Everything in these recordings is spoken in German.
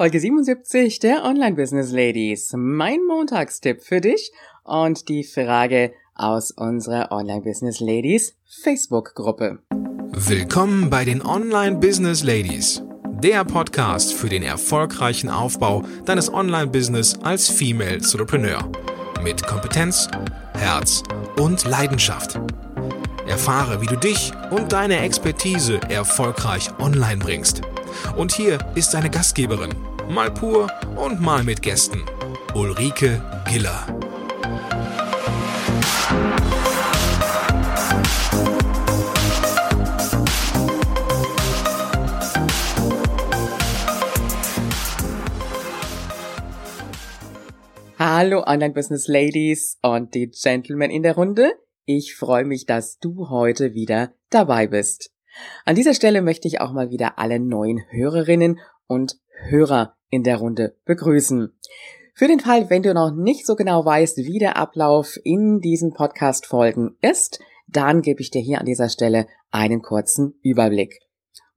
Folge 77 der Online Business Ladies. Mein Montagstipp für dich und die Frage aus unserer Online Business Ladies Facebook Gruppe. Willkommen bei den Online Business Ladies. Der Podcast für den erfolgreichen Aufbau deines Online-Business als Female Entrepreneur. Mit Kompetenz, Herz und Leidenschaft. Erfahre, wie du dich und deine Expertise erfolgreich online bringst. Und hier ist deine Gastgeberin, mal pur und mal mit Gästen, Ulrike Giller. Hallo Online Business Ladies und die Gentlemen in der Runde. Ich freue mich, dass du heute wieder dabei bist. An dieser Stelle möchte ich auch mal wieder alle neuen Hörerinnen und Hörer in der Runde begrüßen. Für den Fall, wenn du noch nicht so genau weißt, wie der Ablauf in diesen Podcast-Folgen ist, dann gebe ich dir hier an dieser Stelle einen kurzen Überblick.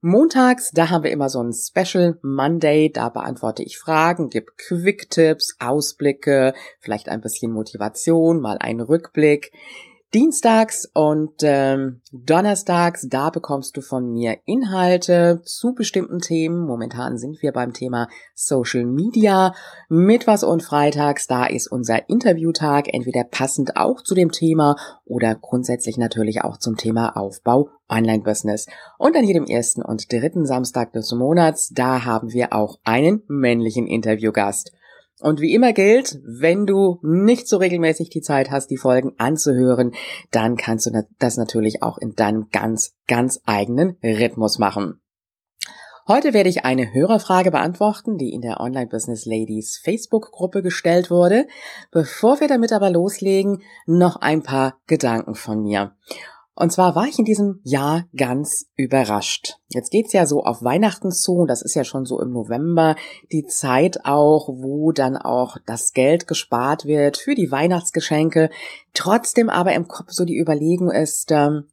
Montags, da haben wir immer so ein Special Monday, da beantworte ich Fragen, gebe Quick-Tipps, Ausblicke, vielleicht ein bisschen Motivation, mal einen Rückblick. Dienstags und ähm, Donnerstags, da bekommst du von mir Inhalte zu bestimmten Themen. Momentan sind wir beim Thema Social Media. Mittwochs und Freitags, da ist unser Interviewtag, entweder passend auch zu dem Thema oder grundsätzlich natürlich auch zum Thema Aufbau Online-Business. Und an jedem ersten und dritten Samstag des Monats, da haben wir auch einen männlichen Interviewgast. Und wie immer gilt, wenn du nicht so regelmäßig die Zeit hast, die Folgen anzuhören, dann kannst du das natürlich auch in deinem ganz, ganz eigenen Rhythmus machen. Heute werde ich eine Hörerfrage beantworten, die in der Online Business Ladies Facebook-Gruppe gestellt wurde. Bevor wir damit aber loslegen, noch ein paar Gedanken von mir. Und zwar war ich in diesem Jahr ganz überrascht. Jetzt geht's ja so auf Weihnachten zu, und das ist ja schon so im November die Zeit auch, wo dann auch das Geld gespart wird für die Weihnachtsgeschenke. Trotzdem aber im Kopf so die Überlegung ist, ähm,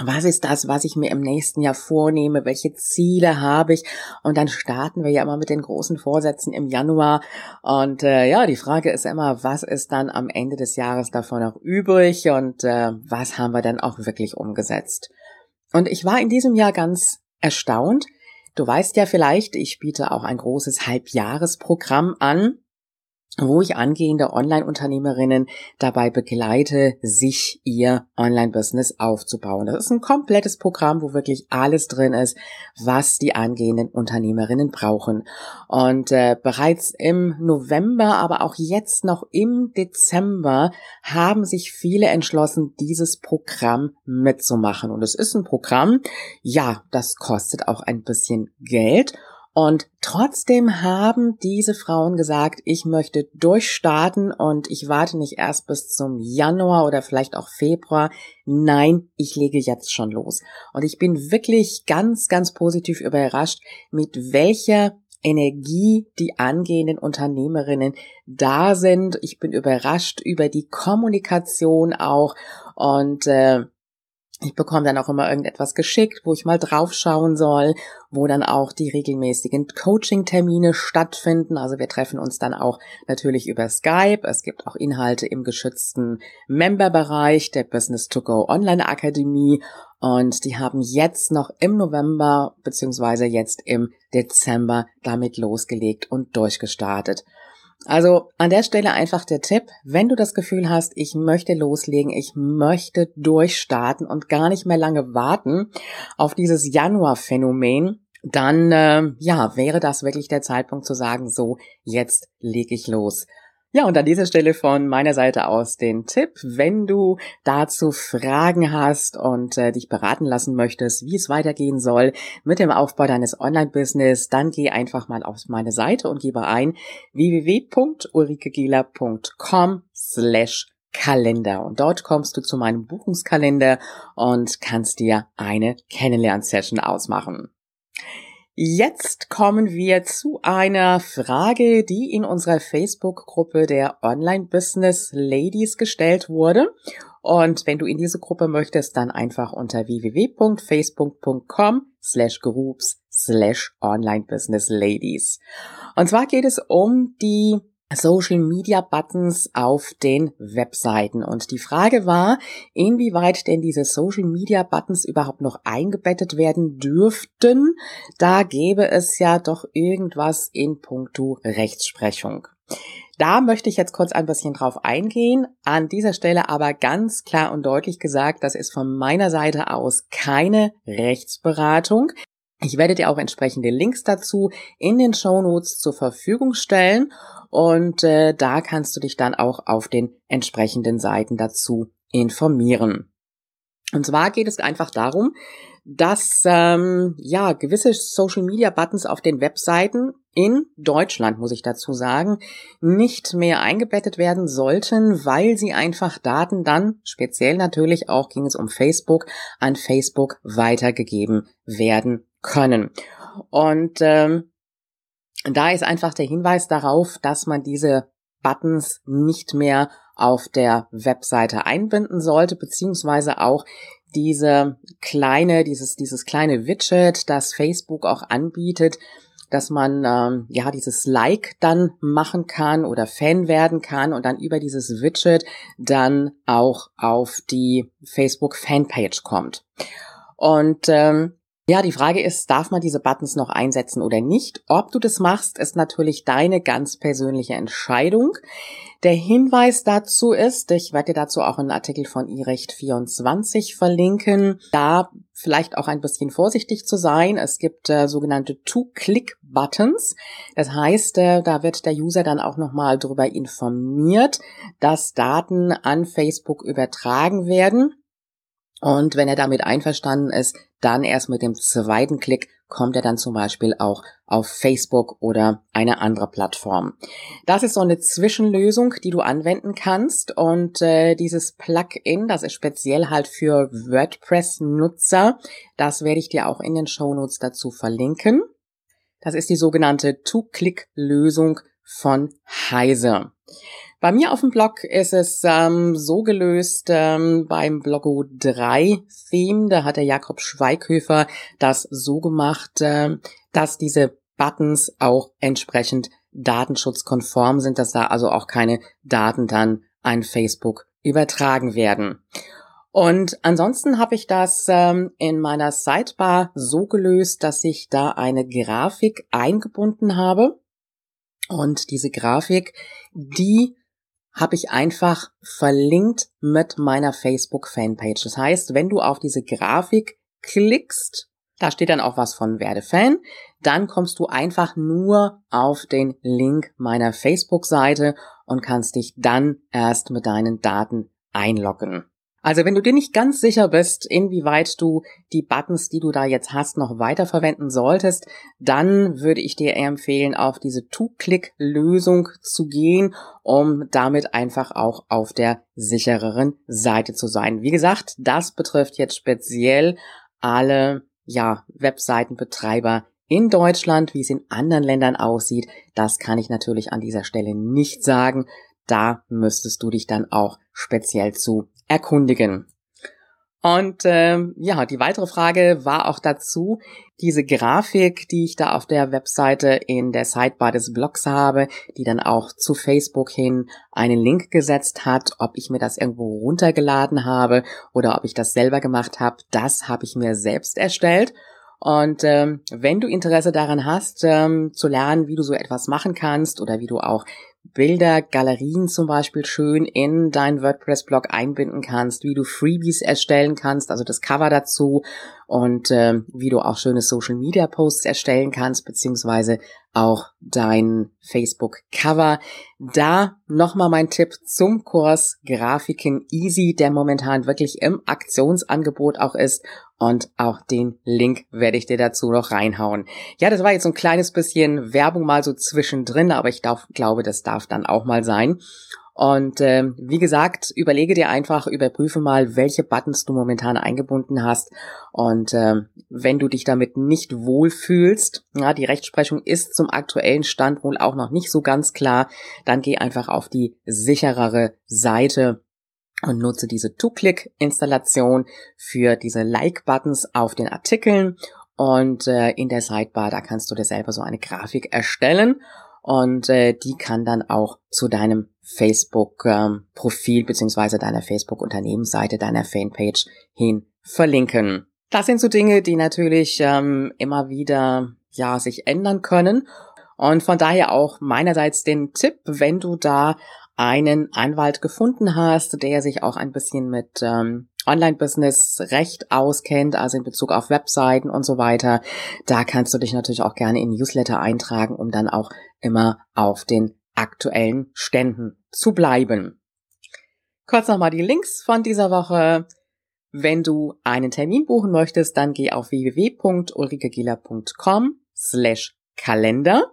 was ist das, was ich mir im nächsten Jahr vornehme, welche Ziele habe ich? Und dann starten wir ja immer mit den großen Vorsätzen im Januar. Und äh, ja, die Frage ist immer, was ist dann am Ende des Jahres davon noch übrig? Und äh, was haben wir dann auch wirklich umgesetzt. Und ich war in diesem Jahr ganz erstaunt. Du weißt ja vielleicht, ich biete auch ein großes Halbjahresprogramm an wo ich angehende Online-Unternehmerinnen dabei begleite, sich ihr Online-Business aufzubauen. Das ist ein komplettes Programm, wo wirklich alles drin ist, was die angehenden Unternehmerinnen brauchen. Und äh, bereits im November, aber auch jetzt noch im Dezember haben sich viele entschlossen, dieses Programm mitzumachen. Und es ist ein Programm, ja, das kostet auch ein bisschen Geld. Und trotzdem haben diese Frauen gesagt, ich möchte durchstarten und ich warte nicht erst bis zum Januar oder vielleicht auch Februar. Nein, ich lege jetzt schon los. Und ich bin wirklich ganz, ganz positiv überrascht, mit welcher Energie die angehenden Unternehmerinnen da sind. Ich bin überrascht über die Kommunikation auch und äh, ich bekomme dann auch immer irgendetwas geschickt, wo ich mal draufschauen soll, wo dann auch die regelmäßigen Coaching-Termine stattfinden. Also wir treffen uns dann auch natürlich über Skype. Es gibt auch Inhalte im geschützten Member-Bereich der Business to Go Online Akademie. Und die haben jetzt noch im November beziehungsweise jetzt im Dezember damit losgelegt und durchgestartet. Also an der Stelle einfach der Tipp, wenn du das Gefühl hast, ich möchte loslegen, ich möchte durchstarten und gar nicht mehr lange warten auf dieses Januar-Phänomen, dann äh, ja, wäre das wirklich der Zeitpunkt zu sagen, so, jetzt lege ich los. Ja, und an dieser Stelle von meiner Seite aus den Tipp, wenn du dazu Fragen hast und äh, dich beraten lassen möchtest, wie es weitergehen soll mit dem Aufbau deines Online-Business, dann geh einfach mal auf meine Seite und gebe ein www.ulrikegela.com slash Kalender. Und dort kommst du zu meinem Buchungskalender und kannst dir eine Kennenlern-Session ausmachen. Jetzt kommen wir zu einer Frage, die in unserer Facebook-Gruppe der Online Business Ladies gestellt wurde. Und wenn du in diese Gruppe möchtest, dann einfach unter www.facebook.com slash groups slash online business ladies. Und zwar geht es um die Social Media Buttons auf den Webseiten. Und die Frage war, inwieweit denn diese Social Media Buttons überhaupt noch eingebettet werden dürften. Da gäbe es ja doch irgendwas in puncto Rechtsprechung. Da möchte ich jetzt kurz ein bisschen drauf eingehen. An dieser Stelle aber ganz klar und deutlich gesagt, das ist von meiner Seite aus keine Rechtsberatung. Ich werde dir auch entsprechende Links dazu in den Show Notes zur Verfügung stellen und äh, da kannst du dich dann auch auf den entsprechenden Seiten dazu informieren. Und zwar geht es einfach darum, dass ähm, ja gewisse Social Media Buttons auf den Webseiten in Deutschland, muss ich dazu sagen, nicht mehr eingebettet werden sollten, weil sie einfach Daten dann, speziell natürlich auch ging es um Facebook, an Facebook weitergegeben werden können. Und ähm, da ist einfach der Hinweis darauf, dass man diese Buttons nicht mehr auf der Webseite einbinden sollte, beziehungsweise auch diese kleine, dieses, dieses kleine Widget, das Facebook auch anbietet, dass man ähm, ja dieses Like dann machen kann oder Fan werden kann und dann über dieses Widget dann auch auf die Facebook Fanpage kommt. Und ähm, ja, die Frage ist, darf man diese Buttons noch einsetzen oder nicht? Ob du das machst, ist natürlich deine ganz persönliche Entscheidung. Der Hinweis dazu ist, ich werde dir dazu auch einen Artikel von iRecht24 verlinken, da vielleicht auch ein bisschen vorsichtig zu sein. Es gibt äh, sogenannte Two-Click-Buttons. Das heißt, äh, da wird der User dann auch nochmal darüber informiert, dass Daten an Facebook übertragen werden. Und wenn er damit einverstanden ist, dann erst mit dem zweiten Klick kommt er dann zum Beispiel auch auf Facebook oder eine andere Plattform. Das ist so eine Zwischenlösung, die du anwenden kannst und äh, dieses Plugin, das ist speziell halt für WordPress-Nutzer, das werde ich dir auch in den Shownotes dazu verlinken. Das ist die sogenannte Two-Click-Lösung von Heise. Bei mir auf dem Blog ist es ähm, so gelöst ähm, beim Blogo 3 Theme. Da hat der Jakob Schweighöfer das so gemacht, äh, dass diese Buttons auch entsprechend datenschutzkonform sind, dass da also auch keine Daten dann an Facebook übertragen werden. Und ansonsten habe ich das ähm, in meiner Sidebar so gelöst, dass ich da eine Grafik eingebunden habe. Und diese Grafik, die habe ich einfach verlinkt mit meiner Facebook-Fanpage. Das heißt, wenn du auf diese Grafik klickst, da steht dann auch was von werde Fan, dann kommst du einfach nur auf den Link meiner Facebook-Seite und kannst dich dann erst mit deinen Daten einloggen. Also wenn du dir nicht ganz sicher bist, inwieweit du die Buttons, die du da jetzt hast, noch weiterverwenden solltest, dann würde ich dir empfehlen, auf diese Two-Click-Lösung zu gehen, um damit einfach auch auf der sichereren Seite zu sein. Wie gesagt, das betrifft jetzt speziell alle ja, Webseitenbetreiber in Deutschland, wie es in anderen Ländern aussieht, das kann ich natürlich an dieser Stelle nicht sagen. Da müsstest du dich dann auch speziell zu erkundigen. Und ähm, ja, die weitere Frage war auch dazu, diese Grafik, die ich da auf der Webseite in der Sidebar des Blogs habe, die dann auch zu Facebook hin einen Link gesetzt hat, ob ich mir das irgendwo runtergeladen habe oder ob ich das selber gemacht habe, das habe ich mir selbst erstellt. Und ähm, wenn du Interesse daran hast, ähm, zu lernen, wie du so etwas machen kannst oder wie du auch Bilder, Galerien zum Beispiel schön in deinen WordPress-Blog einbinden kannst, wie du Freebies erstellen kannst, also das Cover dazu und äh, wie du auch schöne Social-Media-Posts erstellen kannst, beziehungsweise auch dein Facebook-Cover. Da nochmal mein Tipp zum Kurs Grafiken Easy, der momentan wirklich im Aktionsangebot auch ist und auch den Link werde ich dir dazu noch reinhauen. Ja, das war jetzt so ein kleines bisschen Werbung mal so zwischendrin, aber ich darf, glaube, das darf dann auch mal sein. Und äh, wie gesagt, überlege dir einfach, überprüfe mal, welche Buttons du momentan eingebunden hast. Und äh, wenn du dich damit nicht wohlfühlst, ja, die Rechtsprechung ist zum aktuellen Stand wohl auch noch nicht so ganz klar, dann geh einfach auf die sicherere Seite und nutze diese Two-Click-Installation für diese Like-Buttons auf den Artikeln. Und äh, in der Sidebar, da kannst du dir selber so eine Grafik erstellen. Und äh, die kann dann auch zu deinem Facebook-Profil ähm, beziehungsweise deiner Facebook-Unternehmensseite, deiner Fanpage hin verlinken. Das sind so Dinge, die natürlich ähm, immer wieder ja sich ändern können. Und von daher auch meinerseits den Tipp, wenn du da einen Anwalt gefunden hast, der sich auch ein bisschen mit ähm, Online-Business recht auskennt, also in Bezug auf Webseiten und so weiter, da kannst du dich natürlich auch gerne in Newsletter eintragen, um dann auch immer auf den aktuellen Ständen zu bleiben. Kurz nochmal die Links von dieser Woche. Wenn du einen Termin buchen möchtest, dann geh auf www.ulrikegiller.com slash Kalender.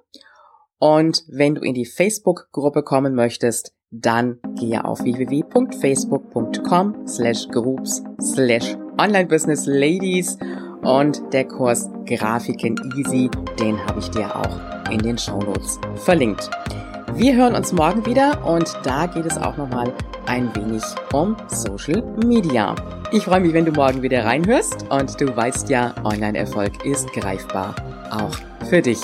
Und wenn du in die Facebook-Gruppe kommen möchtest, dann gehe auf www.facebook.com slash groups slash online business ladies und der Kurs Grafiken Easy, den habe ich dir auch in den Shownotes verlinkt. Wir hören uns morgen wieder und da geht es auch nochmal ein wenig um Social Media. Ich freue mich, wenn du morgen wieder reinhörst und du weißt ja, Online-Erfolg ist greifbar, auch für dich.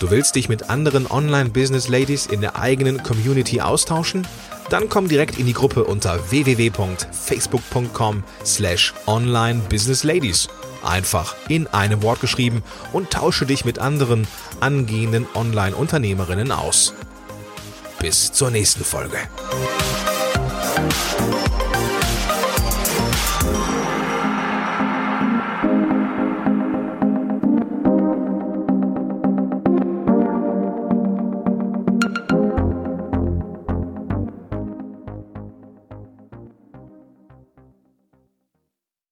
Du willst dich mit anderen Online-Business-Ladies in der eigenen Community austauschen? Dann komm direkt in die Gruppe unter www.facebook.com slash onlinebusinessladies. Einfach in einem Wort geschrieben und tausche dich mit anderen angehenden Online-Unternehmerinnen aus. Bis zur nächsten Folge.